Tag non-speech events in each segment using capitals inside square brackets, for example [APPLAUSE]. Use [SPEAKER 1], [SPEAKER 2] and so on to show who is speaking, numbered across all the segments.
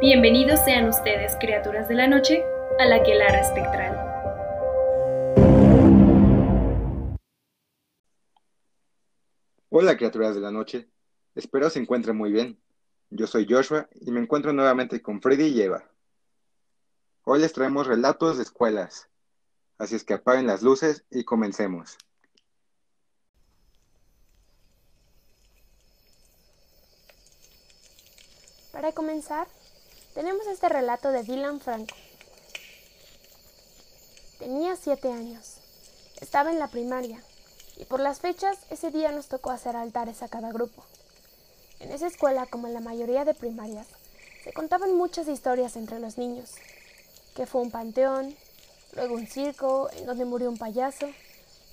[SPEAKER 1] Bienvenidos sean ustedes, criaturas de la noche, a la Quelara Espectral.
[SPEAKER 2] Hola, criaturas de la noche. Espero se encuentren muy bien. Yo soy Joshua y me encuentro nuevamente con Freddy y Eva. Hoy les traemos relatos de escuelas. Así es que apaguen las luces y comencemos.
[SPEAKER 3] Para comenzar, tenemos este relato de Dylan Franco. Tenía siete años. Estaba en la primaria y por las fechas ese día nos tocó hacer altares a cada grupo. En esa escuela, como en la mayoría de primarias, se contaban muchas historias entre los niños, que fue un panteón, luego un circo en donde murió un payaso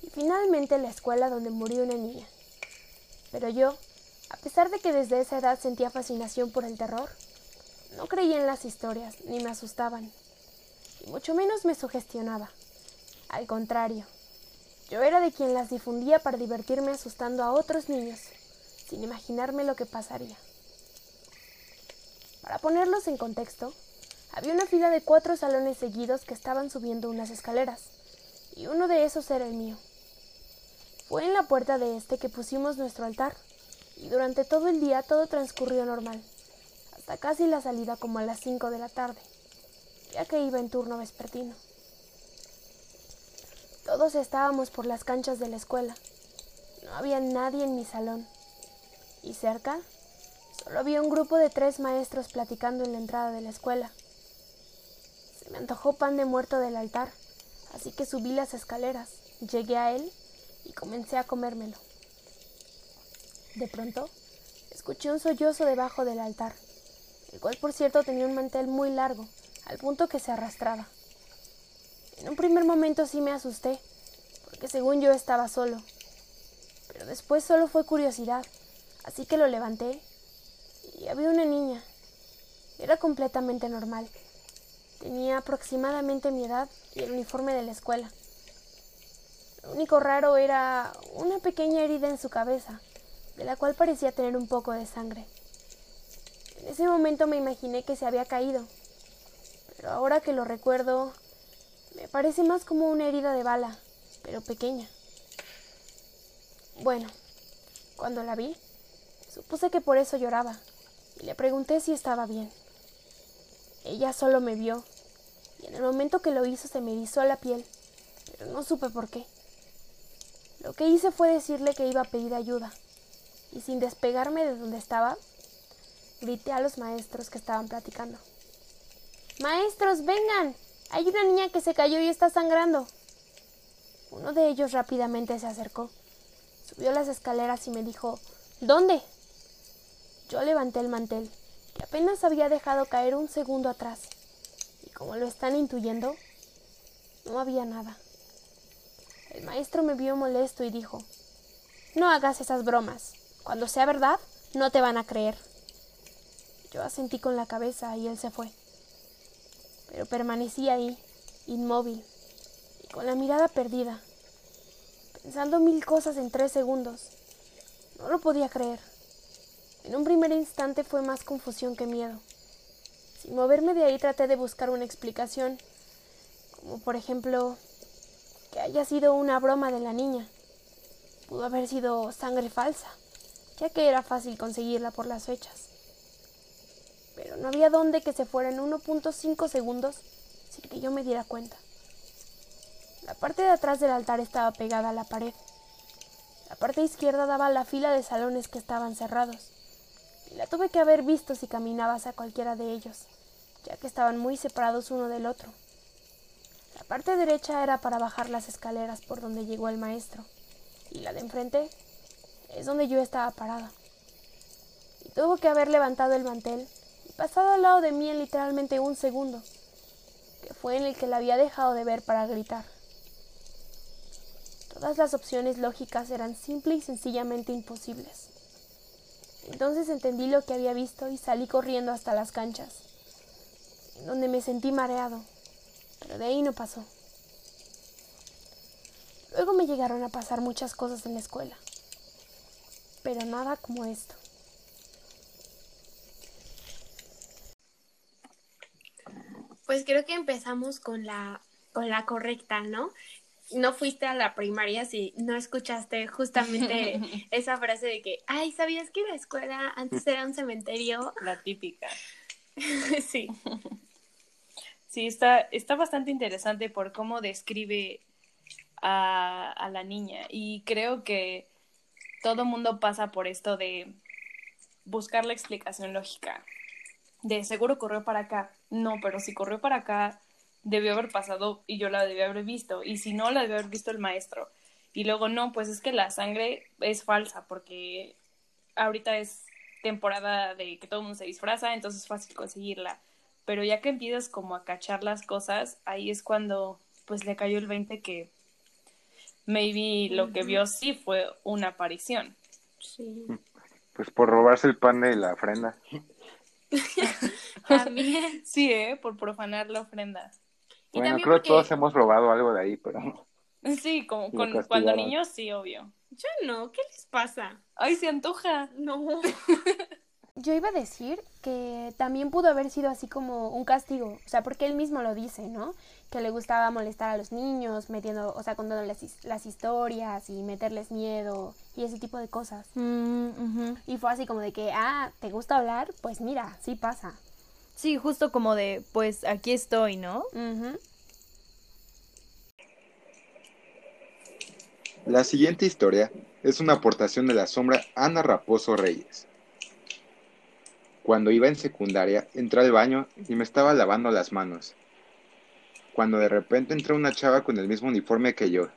[SPEAKER 3] y finalmente la escuela donde murió una niña. Pero yo, a pesar de que desde esa edad sentía fascinación por el terror, no creía en las historias ni me asustaban, y mucho menos me sugestionaba. Al contrario, yo era de quien las difundía para divertirme asustando a otros niños, sin imaginarme lo que pasaría. Para ponerlos en contexto, había una fila de cuatro salones seguidos que estaban subiendo unas escaleras, y uno de esos era el mío. Fue en la puerta de este que pusimos nuestro altar y durante todo el día todo transcurrió normal, hasta casi la salida como a las cinco de la tarde, ya que iba en turno vespertino. Todos estábamos por las canchas de la escuela. No había nadie en mi salón. Y cerca, solo había un grupo de tres maestros platicando en la entrada de la escuela. Se me antojó pan de muerto del altar, así que subí las escaleras, llegué a él y comencé a comérmelo. De pronto, escuché un sollozo debajo del altar, el cual por cierto tenía un mantel muy largo, al punto que se arrastraba. En un primer momento sí me asusté, porque según yo estaba solo, pero después solo fue curiosidad, así que lo levanté y había una niña. Era completamente normal. Tenía aproximadamente mi edad y el uniforme de la escuela. Lo único raro era una pequeña herida en su cabeza, de la cual parecía tener un poco de sangre. En ese momento me imaginé que se había caído, pero ahora que lo recuerdo, me parece más como una herida de bala, pero pequeña. Bueno, cuando la vi, supuse que por eso lloraba, y le pregunté si estaba bien. Ella solo me vio, y en el momento que lo hizo se me erizó la piel, pero no supe por qué. Lo que hice fue decirle que iba a pedir ayuda y sin despegarme de donde estaba, grité a los maestros que estaban platicando. Maestros, vengan. Hay una niña que se cayó y está sangrando. Uno de ellos rápidamente se acercó, subió las escaleras y me dijo ¿Dónde? Yo levanté el mantel, que apenas había dejado caer un segundo atrás, y como lo están intuyendo, no había nada. El maestro me vio molesto y dijo No hagas esas bromas. Cuando sea verdad, no te van a creer. Yo asentí con la cabeza y él se fue. Pero permanecí ahí, inmóvil, y con la mirada perdida, pensando mil cosas en tres segundos. No lo podía creer. En un primer instante fue más confusión que miedo. Sin moverme de ahí traté de buscar una explicación, como por ejemplo que haya sido una broma de la niña. Pudo haber sido sangre falsa ya que era fácil conseguirla por las fechas. Pero no había dónde que se fuera en 1.5 segundos sin que yo me diera cuenta. La parte de atrás del altar estaba pegada a la pared. La parte izquierda daba a la fila de salones que estaban cerrados, y la tuve que haber visto si caminaba hacia cualquiera de ellos, ya que estaban muy separados uno del otro. La parte derecha era para bajar las escaleras por donde llegó el maestro, y la de enfrente es donde yo estaba parada. Y tuvo que haber levantado el mantel pasado al lado de mí en literalmente un segundo, que fue en el que la había dejado de ver para gritar. Todas las opciones lógicas eran simple y sencillamente imposibles. Entonces entendí lo que había visto y salí corriendo hasta las canchas, donde me sentí mareado, pero de ahí no pasó. Luego me llegaron a pasar muchas cosas en la escuela pero nada como esto. Pues creo que empezamos con la, con la correcta, ¿no? No fuiste a la primaria si no escuchaste justamente [LAUGHS] esa frase de que, ay, ¿sabías que la escuela antes era un cementerio?
[SPEAKER 1] La típica. [LAUGHS]
[SPEAKER 3] sí.
[SPEAKER 1] Sí, está, está bastante interesante por cómo describe a, a la niña. Y creo que todo mundo pasa por esto de buscar la explicación lógica. De seguro corrió para acá. No, pero si corrió para acá, debió haber pasado y yo la debí haber visto. Y si no, la debió haber visto el maestro. Y luego, no, pues es que la sangre es falsa porque ahorita es temporada de que todo el mundo se disfraza, entonces es fácil conseguirla. Pero ya que empiezas como a cachar las cosas, ahí es cuando pues le cayó el 20 que maybe lo que vio sí fue una aparición.
[SPEAKER 3] Sí.
[SPEAKER 2] Pues por robarse el pan de la ofrenda. [LAUGHS]
[SPEAKER 3] También. [LAUGHS]
[SPEAKER 1] Sí, ¿eh? Por profanar la ofrenda.
[SPEAKER 3] Y
[SPEAKER 2] Bueno, creo
[SPEAKER 3] porque-
[SPEAKER 2] que todos hemos robado algo de ahí, pero
[SPEAKER 1] Sí, como con, cuando niños, sí, obvio.
[SPEAKER 3] Yo no, ¿qué les pasa?
[SPEAKER 1] Ay, se antoja.
[SPEAKER 3] No. [LAUGHS]
[SPEAKER 4] Yo iba a decir que también pudo haber sido así como un castigo, o sea, porque él mismo lo dice, ¿no? Que le gustaba molestar a los niños, metiendo, o sea, contándoles las historias y meterles miedo y ese tipo de cosas.
[SPEAKER 5] Mm.
[SPEAKER 4] Y fue así como de que, ah, ¿te gusta hablar? Pues mira, sí pasa.
[SPEAKER 5] Sí, justo como de, pues aquí estoy, ¿no?
[SPEAKER 2] La siguiente historia es una aportación de la sombra Ana Raposo Reyes. Cuando iba en secundaria, entré al baño y me estaba lavando las manos. Cuando de repente entró una chava con el mismo uniforme que yo.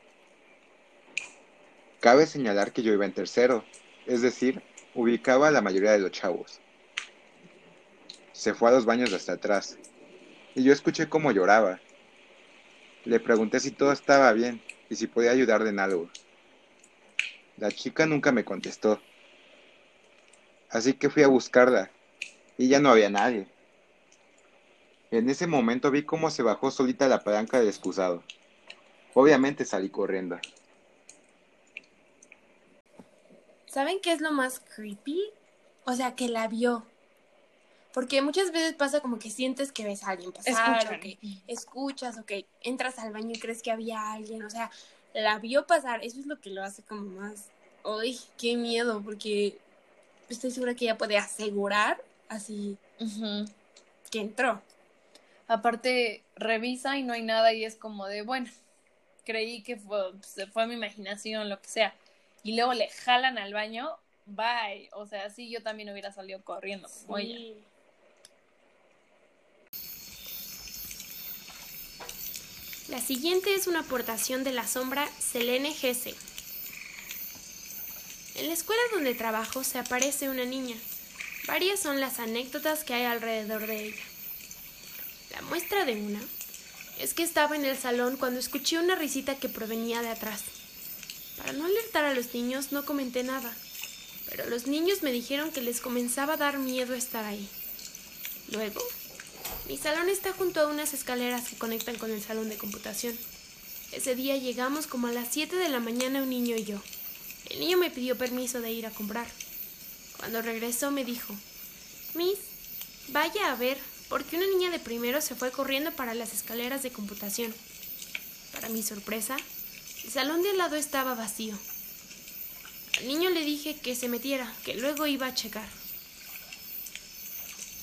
[SPEAKER 2] Cabe señalar que yo iba en tercero, es decir, ubicaba a la mayoría de los chavos. Se fue a los baños de hasta atrás, y yo escuché cómo lloraba. Le pregunté si todo estaba bien y si podía ayudarle en algo. La chica nunca me contestó. Así que fui a buscarla y ya no había nadie. En ese momento vi cómo se bajó solita la palanca del excusado. Obviamente salí corriendo.
[SPEAKER 3] ¿Saben qué es lo más creepy? O sea, que la vio. Porque muchas veces pasa como que sientes que ves a alguien pasar,
[SPEAKER 1] Escuchan.
[SPEAKER 3] o que escuchas, o que entras al baño y crees que había alguien. O sea, la vio pasar. Eso es lo que lo hace como más. ¡Ay, qué miedo! Porque estoy segura que ella puede asegurar así que entró.
[SPEAKER 1] Aparte, revisa y no hay nada y es como de, bueno, creí que fue, fue mi imaginación, lo que sea. Y luego le jalan al baño, bye. O sea, sí, yo también hubiera salido corriendo como ella.
[SPEAKER 3] La siguiente es una aportación de la sombra Selene Gese. En la escuela donde trabajo se aparece una niña. Varias son las anécdotas que hay alrededor de ella. La muestra de una es que estaba en el salón cuando escuché una risita que provenía de atrás. Para no alertar a los niños no comenté nada, pero los niños me dijeron que les comenzaba a dar miedo estar ahí. Luego, mi salón está junto a unas escaleras que conectan con el salón de computación. Ese día llegamos como a las 7 de la mañana un niño y yo. El niño me pidió permiso de ir a comprar. Cuando regresó me dijo, Miss, vaya a ver, porque una niña de primero se fue corriendo para las escaleras de computación. Para mi sorpresa, el salón de al lado estaba vacío. Al niño le dije que se metiera, que luego iba a checar.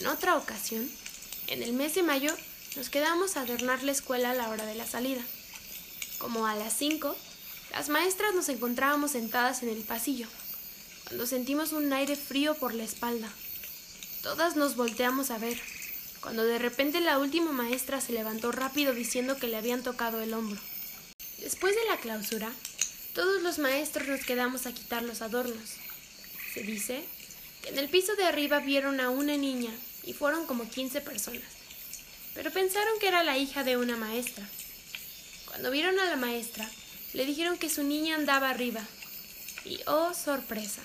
[SPEAKER 3] En otra ocasión, en el mes de mayo, nos quedamos a adornar la escuela a la hora de la salida. Como a las 5, las maestras nos encontrábamos sentadas en el pasillo, cuando sentimos un aire frío por la espalda. Todas nos volteamos a ver, cuando de repente la última maestra se levantó rápido diciendo que le habían tocado el hombro. Después de la clausura, todos los maestros nos quedamos a quitar los adornos. Se dice que en el piso de arriba vieron a una niña y fueron como 15 personas, pero pensaron que era la hija de una maestra. Cuando vieron a la maestra, le dijeron que su niña andaba arriba. Y oh, sorpresa,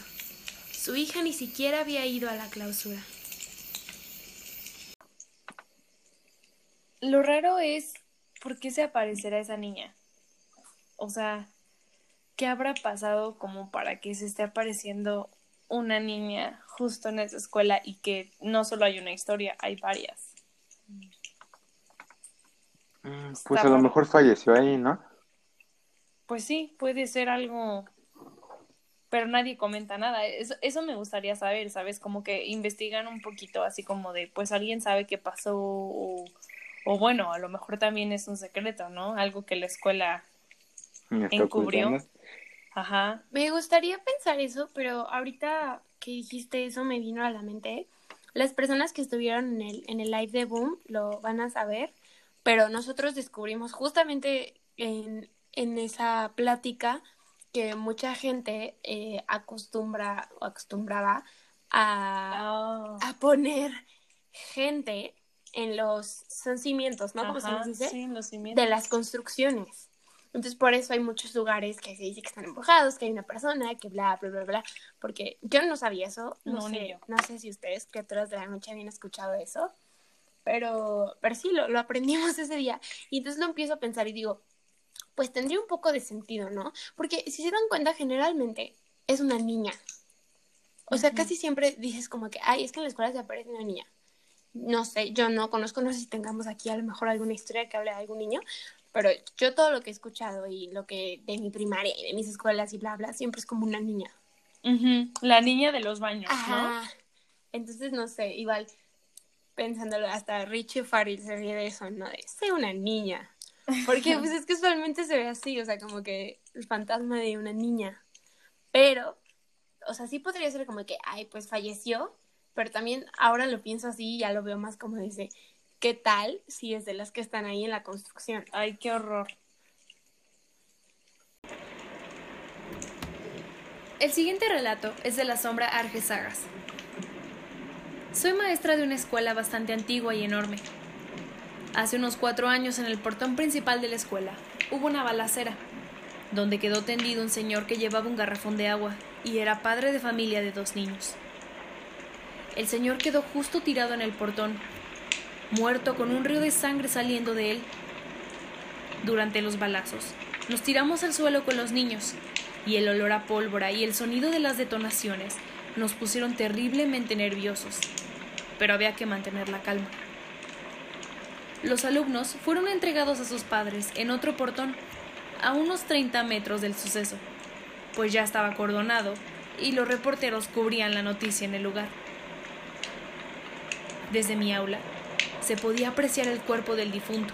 [SPEAKER 3] su hija ni siquiera había ido a la clausura.
[SPEAKER 1] Lo raro es, ¿por qué se aparecerá esa niña? O sea, ¿qué habrá pasado como para que se esté apareciendo una niña justo en esa escuela y que no solo hay una historia, hay varias?
[SPEAKER 2] Mm, Pues a lo mejor falleció ahí, ¿no?
[SPEAKER 6] Pues sí, puede ser algo, pero nadie comenta nada. Eso, eso me gustaría saber, ¿sabes? Como que investigan un poquito, así como de, pues alguien sabe qué pasó, o, o bueno, a lo mejor también es un secreto, ¿no? Algo que la escuela encubrió. Ajá.
[SPEAKER 3] Me gustaría pensar eso, pero ahorita que dijiste eso me vino a la mente. Las personas que estuvieron en el, en el live de Boom lo van a saber, pero nosotros descubrimos justamente en, en esa plática que mucha gente eh, acostumbra o acostumbraba a,
[SPEAKER 6] Ah,
[SPEAKER 3] a poner gente en los cimientos, ¿no? Como se dice,
[SPEAKER 6] sí, los cimientos.
[SPEAKER 3] de las construcciones. Entonces, por eso hay muchos lugares que se dice que están embrujados, que hay una persona, que bla, bla, bla, bla. Porque yo no sabía eso. No, sé,
[SPEAKER 6] yo.
[SPEAKER 3] no sé si ustedes, criaturas de la noche, habían escuchado eso. Pero, pero sí, lo, lo aprendimos [LAUGHS] ese día. Y entonces lo empiezo a pensar y digo, pues tendría un poco de sentido, ¿no? Porque si se dan cuenta, generalmente es una niña. O sea, casi siempre dices como que, ay, es que en la escuela se aparece una niña. No sé, yo no conozco, no sé si tengamos aquí a lo mejor alguna historia que hable de algún niño, pero yo todo lo que he escuchado y lo que de mi primaria y de mis escuelas y bla, bla, siempre es como una niña.
[SPEAKER 6] La niña de los baños, ¿no?
[SPEAKER 3] Entonces, no sé, igual pensándolo, hasta Richie Farrell se ríe de eso, ¿no? De ser una niña. Porque [LAUGHS] pues es que usualmente se ve así, o sea, como que el fantasma de una niña. Pero, o sea, sí podría ser como que, ay, pues falleció, pero también ahora lo pienso así y ya lo veo más como dice, ¿qué tal si es de las que están ahí en la construcción?
[SPEAKER 6] Ay, qué horror.
[SPEAKER 1] El siguiente relato es de la sombra Arge Sagas. Soy maestra de una escuela bastante antigua y enorme. Hace unos cuatro años en el portón principal de la escuela hubo una balacera, donde quedó tendido un señor que llevaba un garrafón de agua y era padre de familia de dos niños. El señor quedó justo tirado en el portón, muerto con un río de sangre saliendo de él. Durante los balazos, nos tiramos al suelo con los niños, y el olor a pólvora y el sonido de las detonaciones nos pusieron terriblemente nerviosos, pero había que mantener la calma. Los alumnos fueron entregados a sus padres en otro portón, a unos 30 metros del suceso, pues ya estaba acordonado y los reporteros cubrían la noticia en el lugar. Desde mi aula se podía apreciar el cuerpo del difunto,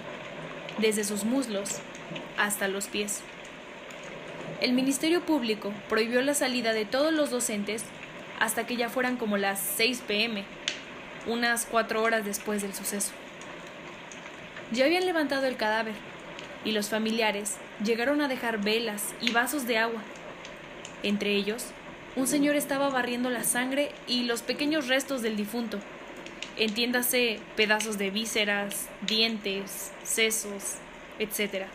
[SPEAKER 1] desde sus muslos hasta los pies. El Ministerio Público prohibió la salida de todos los docentes hasta que ya fueran como las 6 pm, unas cuatro horas después del suceso. Ya habían levantado el cadáver y los familiares llegaron a dejar velas y vasos de agua. Entre ellos, un señor estaba barriendo la sangre y los pequeños restos del difunto. Entiéndase pedazos de vísceras, dientes, sesos, etc.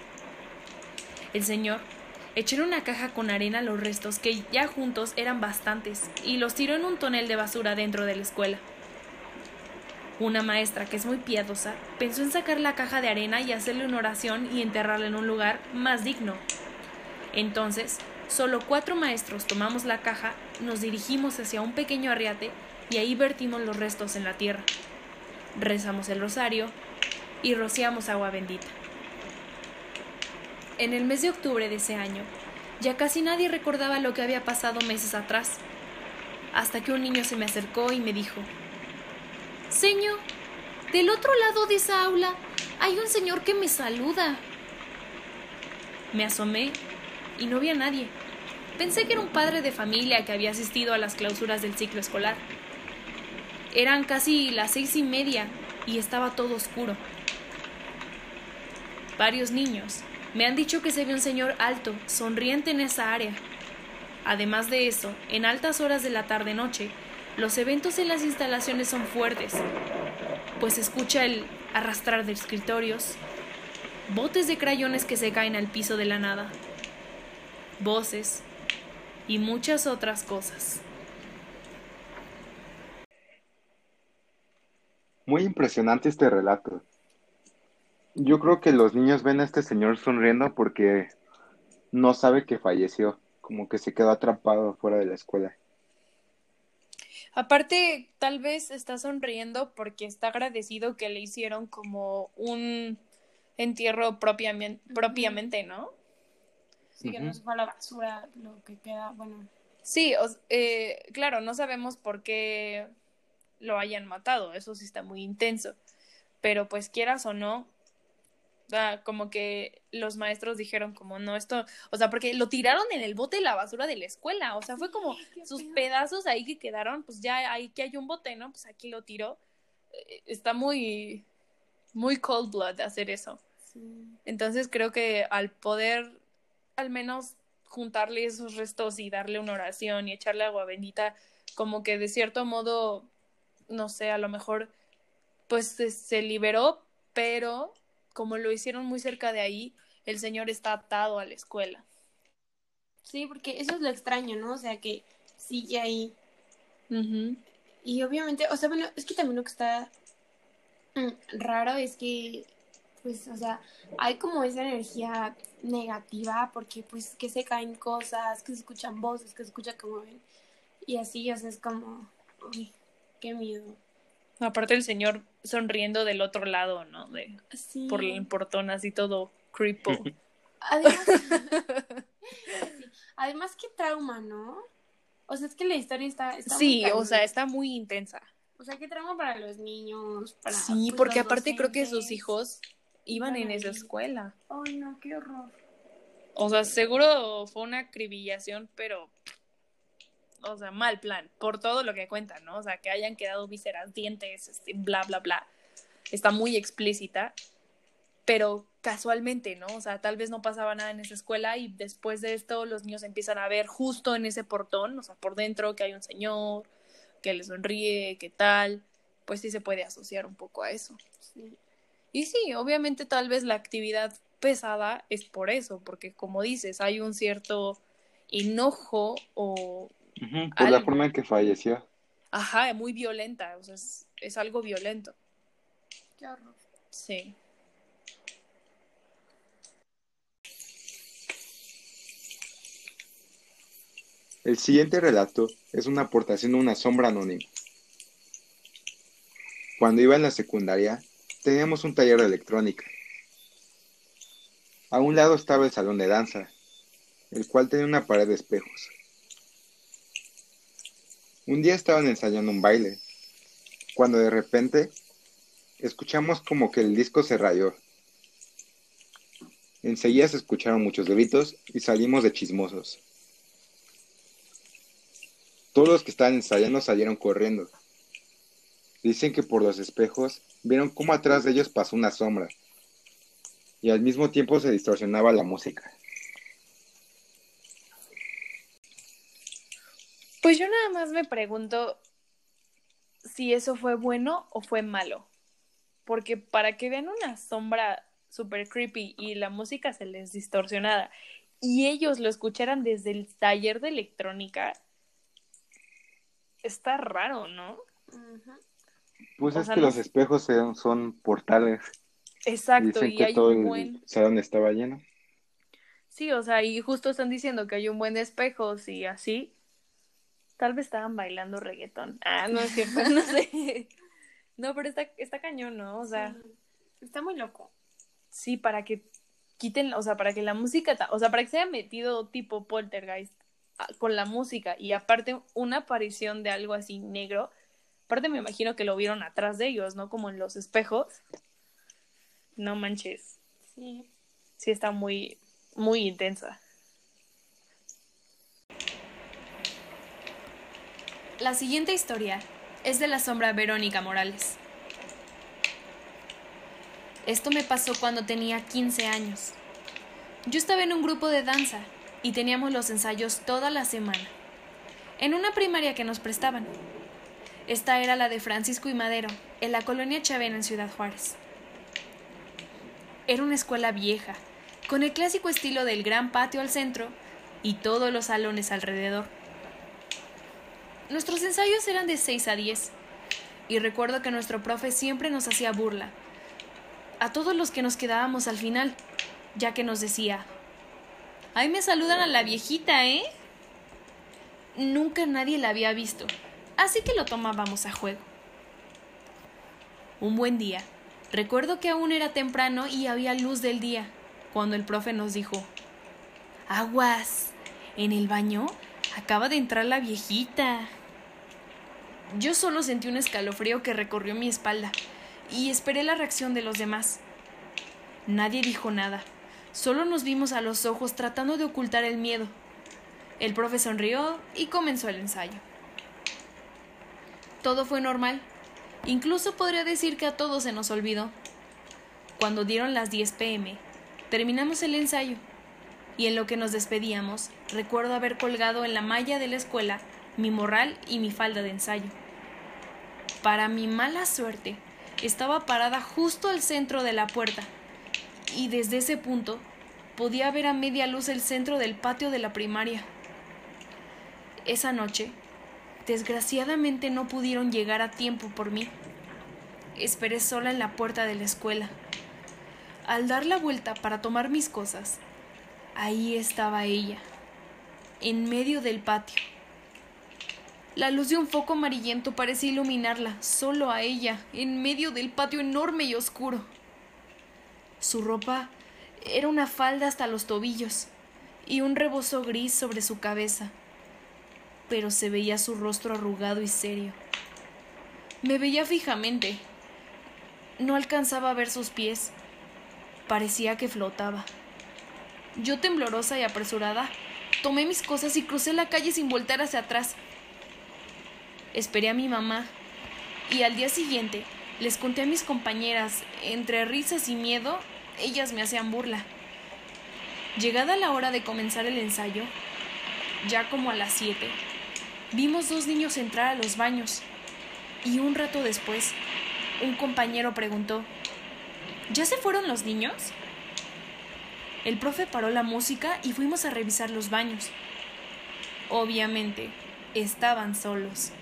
[SPEAKER 1] El señor echó en una caja con arena los restos que ya juntos eran bastantes y los tiró en un tonel de basura dentro de la escuela. Una maestra que es muy piadosa pensó en sacar la caja de arena y hacerle una oración y enterrarla en un lugar más digno. Entonces, solo cuatro maestros tomamos la caja, nos dirigimos hacia un pequeño arriate y ahí vertimos los restos en la tierra. Rezamos el rosario y rociamos agua bendita. En el mes de octubre de ese año, ya casi nadie recordaba lo que había pasado meses atrás, hasta que un niño se me acercó y me dijo, Señor, del otro lado de esa aula hay un señor que me saluda. Me asomé y no vi a nadie. Pensé que era un padre de familia que había asistido a las clausuras del ciclo escolar. Eran casi las seis y media y estaba todo oscuro. Varios niños me han dicho que se ve un señor alto, sonriente en esa área. Además de eso, en altas horas de la tarde-noche, los eventos en las instalaciones son fuertes, pues escucha el arrastrar de escritorios, botes de crayones que se caen al piso de la nada, voces y muchas otras cosas.
[SPEAKER 2] Muy impresionante este relato. Yo creo que los niños ven a este señor sonriendo porque no sabe que falleció, como que se quedó atrapado fuera de la escuela.
[SPEAKER 6] Aparte, tal vez está sonriendo porque está agradecido que le hicieron como un,
[SPEAKER 1] entierro propiamente, propiamente ¿no?
[SPEAKER 3] Sí, que no se fue a la basura lo que queda, bueno.
[SPEAKER 1] Sí, o- eh, claro, no sabemos por qué lo hayan matado, eso sí está muy intenso, pero pues quieras o no, da, como que los maestros dijeron como no, esto, o sea, porque lo tiraron en el bote de la basura de la escuela, o sea, fue como sus pedazos ahí que quedaron, pues ya ahí que hay un bote, ¿no? Pues aquí lo tiró. Eh, Está muy, muy cold blood hacer eso.
[SPEAKER 3] Sí.
[SPEAKER 1] Entonces creo que al poder al menos juntarle esos restos y darle una oración y echarle agua bendita, como que de cierto modo, no sé, a lo mejor pues se, se liberó, pero como lo hicieron muy cerca de ahí, el señor está atado a la escuela.
[SPEAKER 3] Sí, porque eso es lo extraño, ¿no? O sea, que sigue ahí. Y obviamente, o sea, bueno, es que también lo que está mm, raro es que, pues, o sea, hay como esa energía negativa porque, pues, que se caen cosas, que se escuchan voces, que se escucha que mueven. Y así, o sea, es como, uy, qué miedo.
[SPEAKER 1] Aparte el señor sonriendo del otro lado, ¿no? De,
[SPEAKER 3] Sí.
[SPEAKER 1] por el portón así todo creepo. [LAUGHS]
[SPEAKER 3] Además, [LAUGHS] sí. Además, qué trauma, ¿no? O sea, es que la historia está... está muy
[SPEAKER 1] Sí, o sea, está muy intensa.
[SPEAKER 3] O sea, qué trauma para los niños, para...
[SPEAKER 1] Sí,
[SPEAKER 3] pues,
[SPEAKER 1] porque aparte creo que sus hijos iban en esa escuela.
[SPEAKER 3] Ay, no, qué horror.
[SPEAKER 1] O sea, seguro fue una acribillación, pero, o sea, mal plan, por todo lo que cuentan, ¿no? O sea, que hayan quedado vísceras, dientes, este, bla, bla, bla. Está muy explícita, pero casualmente, ¿no? O sea, tal vez no pasaba nada en esa escuela y después de esto los niños empiezan a ver justo en ese portón, o sea, por dentro que hay un señor, que le sonríe, que tal, pues sí se puede asociar un poco a eso.
[SPEAKER 3] Sí.
[SPEAKER 1] Y sí, obviamente tal vez la actividad pesada es por eso, porque como dices, hay un cierto enojo o,
[SPEAKER 2] Por la forma en que falleció.
[SPEAKER 1] ajá, muy violenta, o sea, es, es algo violento.
[SPEAKER 3] Qué horror.
[SPEAKER 1] Sí.
[SPEAKER 2] El siguiente relato es una aportación de una sombra anónima. Cuando iba en la secundaria, teníamos un taller de electrónica. A un lado estaba el salón de danza, el cual tenía una pared de espejos. Un día estaban ensayando un baile, cuando de repente escuchamos como que el disco se rayó. Enseguida se escucharon muchos gritos y salimos de chismosos. Todos los que estaban ensayando salieron corriendo. Dicen que por los espejos vieron cómo atrás de ellos pasó una sombra y al mismo tiempo se distorsionaba la música.
[SPEAKER 1] Pues yo nada más me pregunto si eso fue bueno o fue malo. Porque para que vean una sombra super creepy y la música se les distorsionada y ellos lo escucharan desde el taller de electrónica, está raro, ¿no?
[SPEAKER 2] Pues
[SPEAKER 1] O
[SPEAKER 2] es
[SPEAKER 1] sea,
[SPEAKER 2] que
[SPEAKER 1] no
[SPEAKER 2] los espejos son, son portales.
[SPEAKER 1] Exacto,
[SPEAKER 2] Dicen
[SPEAKER 1] y
[SPEAKER 2] que
[SPEAKER 1] hay
[SPEAKER 2] todo
[SPEAKER 1] un
[SPEAKER 2] el
[SPEAKER 1] buen...
[SPEAKER 2] salón estaba lleno.
[SPEAKER 1] Sí, o sea, y justo están diciendo que hay un buen de espejos y así. Tal vez estaban bailando reggaetón. Ah, no es cierto, [LAUGHS] no sé. No, pero está, está cañón, ¿no? O sea,
[SPEAKER 3] Sí. Está muy loco.
[SPEAKER 1] sí, para que quiten, o sea, para que la música, o sea, para que se haya metido tipo poltergeist ah, con la música y aparte una aparición de algo así negro, aparte me imagino que lo vieron atrás de ellos, ¿no? Como en los espejos. No manches,
[SPEAKER 3] Sí.
[SPEAKER 1] sí está muy, muy intensa.
[SPEAKER 7] La siguiente historia es de la sombra Verónica Morales. Esto me pasó cuando tenía 15 años. Yo estaba en un grupo de danza y teníamos los ensayos toda la semana. En una primaria que nos prestaban. Esta era la de Francisco y Madero, en la colonia Chavena en Ciudad Juárez. Era una escuela vieja, con el clásico estilo del gran patio al centro y todos los salones alrededor. Nuestros ensayos eran de 6 a 10 y recuerdo que nuestro profe siempre nos hacía burla a todos los que nos quedábamos al final, ya que nos decía, ahí me saludan a la viejita, ¿eh? Nunca nadie la había visto, así que lo tomábamos a juego. Un buen día,
[SPEAKER 1] Recuerdo que aún era temprano y había luz del día, cuando el profe nos dijo, Aguas, en el baño acaba de entrar la viejita. Yo solo sentí un escalofrío que recorrió mi espalda y esperé la reacción de los demás. Nadie dijo nada, solo nos vimos a los ojos tratando de ocultar el miedo. El profe sonrió y comenzó el ensayo. Todo fue normal. Incluso podría decir que a todos se nos olvidó. Cuando dieron las 10 pm, terminamos el ensayo y en lo que nos despedíamos, recuerdo haber colgado en la malla de la escuela mi morral y mi falda de ensayo. Para mi mala suerte, estaba parada justo al centro de la puerta, y desde ese punto podía ver a media luz el centro del patio de la primaria. Esa noche, desgraciadamente no pudieron llegar a tiempo por mí. Esperé sola en la puerta de la escuela. Al dar la vuelta para tomar mis cosas, Ahí estaba ella, en medio del patio. La luz de un foco amarillento parecía iluminarla, solo a ella, en medio del patio enorme y oscuro. Su ropa era una falda hasta los tobillos y un rebozo gris sobre su cabeza, pero se veía su rostro arrugado y serio. Me veía fijamente. No alcanzaba a ver sus pies. Parecía que flotaba. Yo, temblorosa y apresurada, tomé mis cosas y crucé la calle sin voltar hacia atrás. Esperé a mi mamá y al día siguiente les conté a mis compañeras, entre risas y miedo, ellas me hacían burla. Llegada la hora de comenzar el ensayo, ya como a las siete, vimos dos niños entrar a los baños y un rato después, un compañero preguntó, ¿Ya se fueron los niños? El profe paró la música y fuimos a revisar los baños. Obviamente, estaban solos.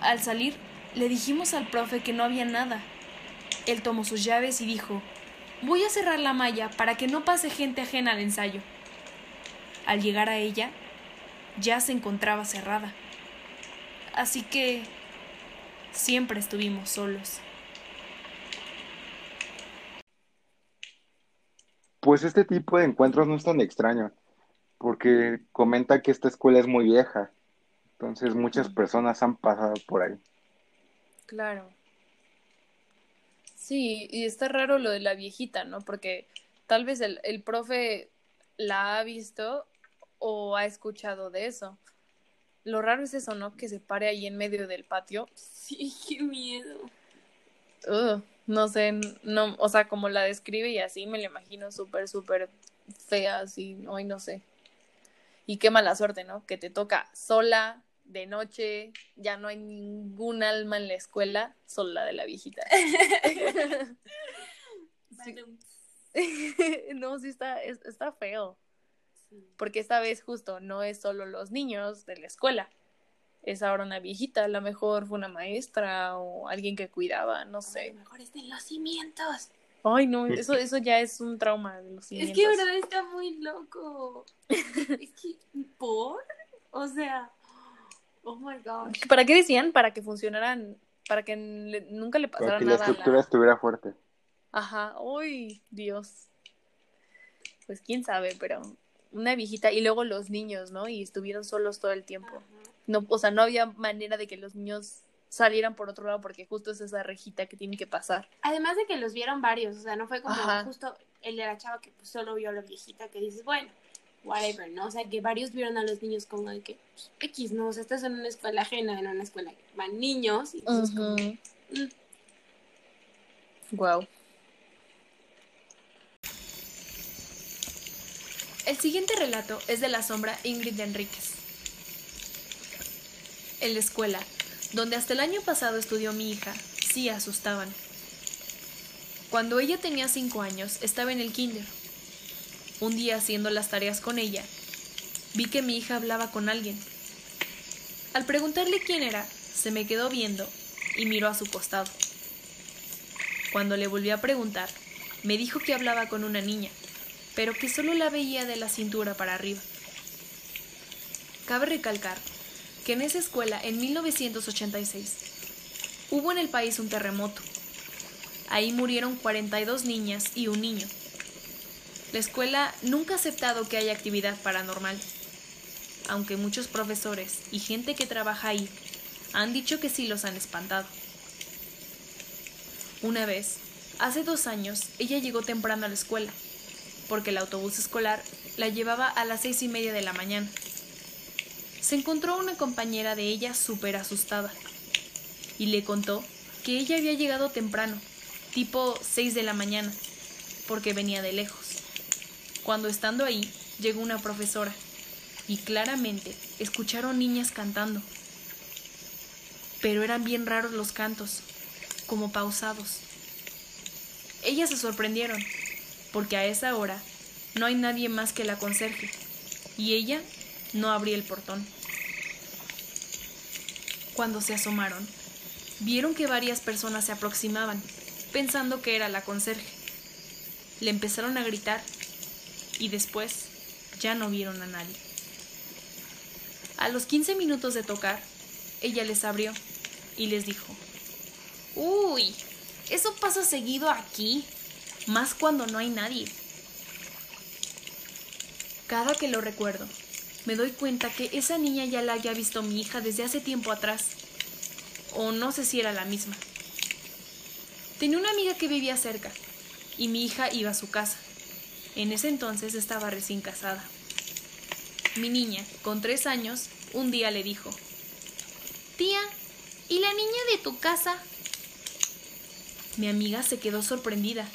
[SPEAKER 1] Al salir, le dijimos al profe que no había nada. Él tomó sus llaves y dijo, voy a cerrar la malla para que no pase gente ajena al ensayo. Al llegar a ella, ya se encontraba cerrada. Así que siempre estuvimos solos.
[SPEAKER 2] Pues este tipo de encuentros no es tan extraño, porque comenta que esta escuela es muy vieja, entonces muchas personas han pasado por ahí.
[SPEAKER 6] Claro. Sí, y está raro lo de la viejita, ¿no? Porque tal vez el, el profe la ha visto o ha escuchado de eso. Lo raro es eso, ¿no? Que se pare ahí en medio del patio.
[SPEAKER 3] Sí, [LAUGHS] qué miedo.
[SPEAKER 6] No sé, no, o sea, como la describe y así me la imagino súper, súper fea, así, hoy no sé. Y qué mala suerte, ¿no? Que te toca sola, de noche, ya no hay ningún alma en la escuela, solo la de la viejita. [LAUGHS] [LAUGHS] no, sí está, está feo. Porque esta vez justo no es solo los niños de la escuela, es ahora una viejita, a lo mejor fue una maestra o alguien que cuidaba, no sé.
[SPEAKER 3] A lo mejor es de los cimientos.
[SPEAKER 6] Ay, no, [LAUGHS] eso, eso ya es un trauma de los cimientos.
[SPEAKER 3] Es que verdad está muy loco. es que, ¿por? O sea, oh my gosh.
[SPEAKER 6] ¿Para qué decían? Para que funcionaran, para que nunca le pasara
[SPEAKER 2] nada. Para que
[SPEAKER 6] la
[SPEAKER 2] estructura estuviera fuerte.
[SPEAKER 6] Ajá, uy, Dios. Pues quién sabe, pero una viejita y luego los niños, ¿no? Y estuvieron solos todo el tiempo. No, o sea, no había manera de que los niños salieran por otro lado porque justo es esa rejita que tiene que pasar.
[SPEAKER 3] Además de que los vieron varios, o sea, no fue como justo el de la chava que pues, solo vio a la viejita que dices, bueno, whatever, ¿no? O sea, que varios vieron a los niños como de que, pues, X, ¿no? O sea, estás en una escuela ajena, en una escuela que van niños, y entonces como,
[SPEAKER 6] Wow.
[SPEAKER 3] Mm".
[SPEAKER 1] El siguiente relato es de la sombra Ingrid Enríquez. En la escuela, donde hasta el año pasado estudió mi hija, sí asustaban. Cuando ella tenía cinco años, estaba en el kinder. Un día haciendo las tareas con ella, vi que mi hija hablaba con alguien. Al preguntarle quién era, se me quedó viendo y miró a su costado. Cuando le volví a preguntar, me dijo que hablaba con una niña, pero que solo la veía de la cintura para arriba. Cabe recalcar que en esa escuela, en 1986, hubo en el país un terremoto. Ahí murieron 42 niñas y un niño. La escuela nunca ha aceptado que haya actividad paranormal, aunque muchos profesores y gente que trabaja ahí han dicho que sí los han espantado. Una vez, hace dos años, ella llegó temprano a la escuela, porque el autobús escolar la llevaba a las seis y media de la mañana. Se encontró una compañera de ella súper asustada y le contó que ella había llegado temprano, tipo seis de la mañana, porque venía de lejos. Cuando estando ahí, llegó una profesora y claramente escucharon niñas cantando. Pero eran bien raros los cantos, como pausados. Ellas se sorprendieron, porque a esa hora no hay nadie más que la conserje, y ella no abría el portón. Cuando se asomaron, vieron que varias personas se aproximaban, pensando que era la conserje. Le empezaron a gritar y después ya no vieron a nadie. A los 15 minutos de tocar, ella les abrió y les dijo, Uy, eso pasa seguido aquí, más cuando no hay nadie. Cada que lo recuerdo, me doy cuenta que esa niña ya la había visto mi hija desde hace tiempo atrás, o no sé si era la misma. Tenía una amiga que vivía cerca, y mi hija iba a su casa. En ese entonces estaba recién casada. Mi niña, con tres años, un día le dijo, Tía, ¿y la niña de tu casa? Mi amiga se quedó sorprendida,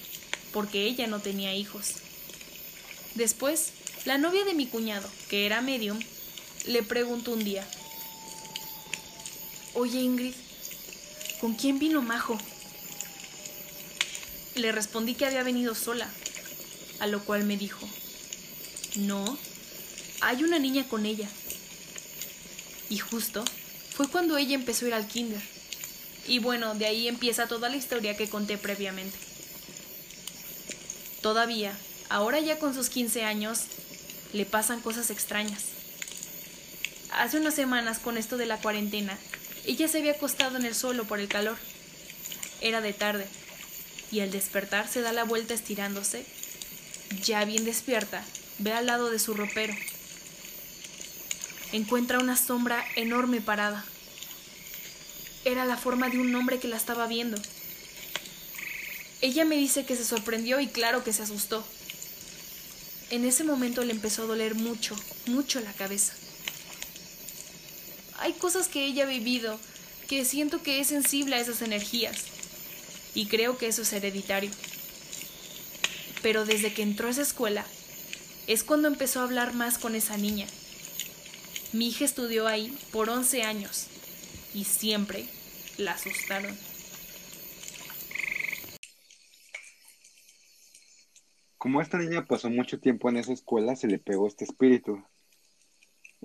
[SPEAKER 1] porque ella no tenía hijos. Después, la novia de mi cuñado, que era medium, le preguntó un día, Oye Ingrid, ¿con quién vino Majo? Le respondí que había venido sola, a lo cual me dijo, no, hay una niña con ella. Y justo fue cuando ella empezó a ir al kinder. Y bueno, de ahí empieza toda la historia que conté previamente. Todavía, ahora ya con sus 15 años, le pasan cosas extrañas. Hace unas semanas, con esto de la cuarentena, ella se había acostado en el suelo por el calor. Era de tarde, y al despertar se da la vuelta estirándose. Ya bien despierta, ve al lado de su ropero. Encuentra una sombra enorme parada. Era la forma de un hombre que la estaba viendo. Ella me dice que se sorprendió y claro que se asustó. En ese momento le empezó a doler mucho, mucho la cabeza. Hay cosas que ella ha vivido que siento que es sensible a esas energías y creo que eso es hereditario. Pero desde que entró a esa escuela es cuando empezó a hablar más con esa niña. Mi hija estudió ahí por 11 años y siempre la asustaron.
[SPEAKER 2] Como esta niña pasó mucho tiempo en esa escuela, se le pegó este espíritu.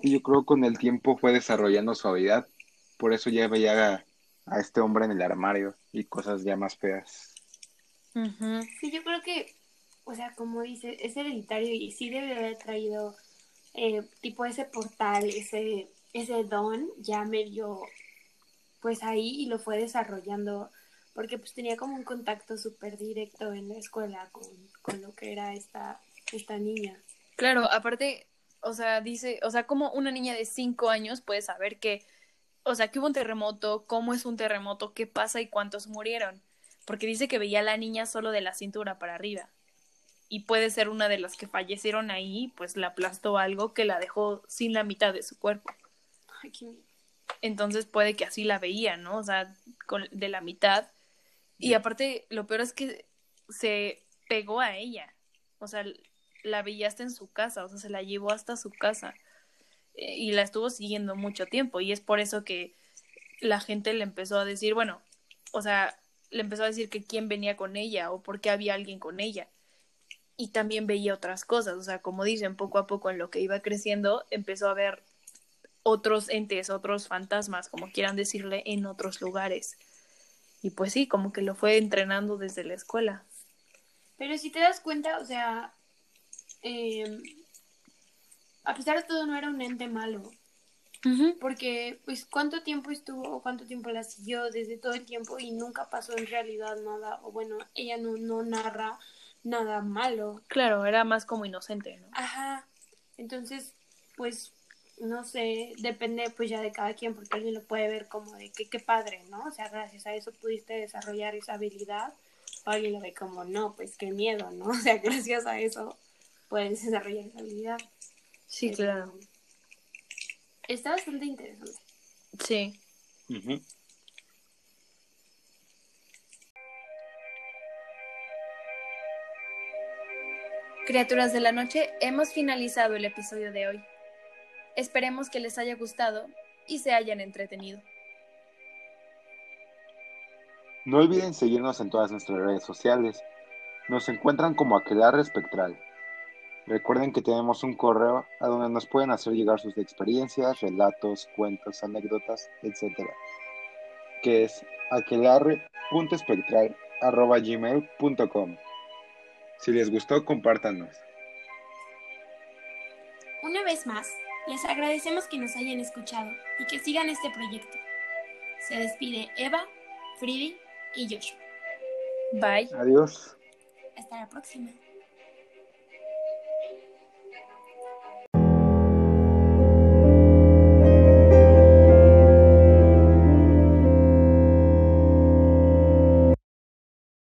[SPEAKER 2] Y yo creo que con el tiempo fue desarrollando suavidad. Por eso ya veía a, a este hombre en el armario y cosas ya más feas.
[SPEAKER 3] Sí, yo creo que, o sea, como dice, es hereditario y sí debe haber traído eh, tipo ese portal, ese, ese don ya medio, pues ahí y lo fue desarrollando porque pues tenía como un contacto súper directo en la escuela con, con lo que era esta, esta niña.
[SPEAKER 6] Claro, aparte, o sea, dice, o sea, como una niña de cinco años puede saber que, o sea, que hubo un terremoto, cómo es un terremoto, qué pasa y cuántos murieron. Porque dice que veía a la niña solo de la cintura para arriba. Y puede ser una de las que fallecieron ahí, pues la aplastó algo que la dejó sin la mitad de su cuerpo. Entonces puede que así la veía, ¿no? O sea, con, de la mitad. Y aparte, lo peor es que se pegó a ella. O sea, la veía hasta en su casa, o sea, se la llevó hasta su casa. Eh, y la estuvo siguiendo mucho tiempo. Y es por eso que la gente le empezó a decir, bueno, o sea, le empezó a decir que quién venía con ella o por qué había alguien con ella. Y también veía otras cosas, o sea, como dicen, poco a poco en lo que iba creciendo, empezó a ver otros entes, otros fantasmas, como quieran decirle, en otros lugares. Y pues sí, como que lo fue entrenando desde la escuela.
[SPEAKER 3] Pero si te das cuenta, o sea, eh, a pesar de todo no era un ente malo. Porque, pues, ¿cuánto tiempo estuvo, cuánto tiempo la siguió desde todo el tiempo y nunca pasó en realidad nada? O bueno, ella no, no narra nada malo.
[SPEAKER 6] Claro, era más como inocente, ¿no?
[SPEAKER 3] Ajá. Entonces, pues, no sé, depende pues ya de cada quien, porque alguien lo puede ver como de que qué padre, ¿no? O sea, gracias a eso pudiste desarrollar esa habilidad. O alguien lo ve como, no, pues qué miedo, ¿no? [LAUGHS] O sea, gracias a eso puedes desarrollar esa habilidad.
[SPEAKER 6] Sí,
[SPEAKER 3] Pero
[SPEAKER 6] claro.
[SPEAKER 3] Está bastante interesante.
[SPEAKER 6] Sí.
[SPEAKER 2] Ujú.
[SPEAKER 1] Criaturas de la noche, hemos finalizado el episodio de hoy. Esperemos que les haya gustado y se hayan entretenido.
[SPEAKER 2] No olviden seguirnos en todas nuestras redes sociales. Nos encuentran como Aquelarre Espectral. Recuerden que tenemos un correo a donde nos pueden hacer llegar sus experiencias, relatos, cuentos, anécdotas, etc. Que es aquelarre.espectral.gmail.com Si les gustó, compártanos.
[SPEAKER 3] Una vez más, les agradecemos que nos hayan escuchado y que sigan este proyecto. Se despide Eva, Fridi y Joshua.
[SPEAKER 1] Bye.
[SPEAKER 2] Adiós.
[SPEAKER 3] Hasta la próxima.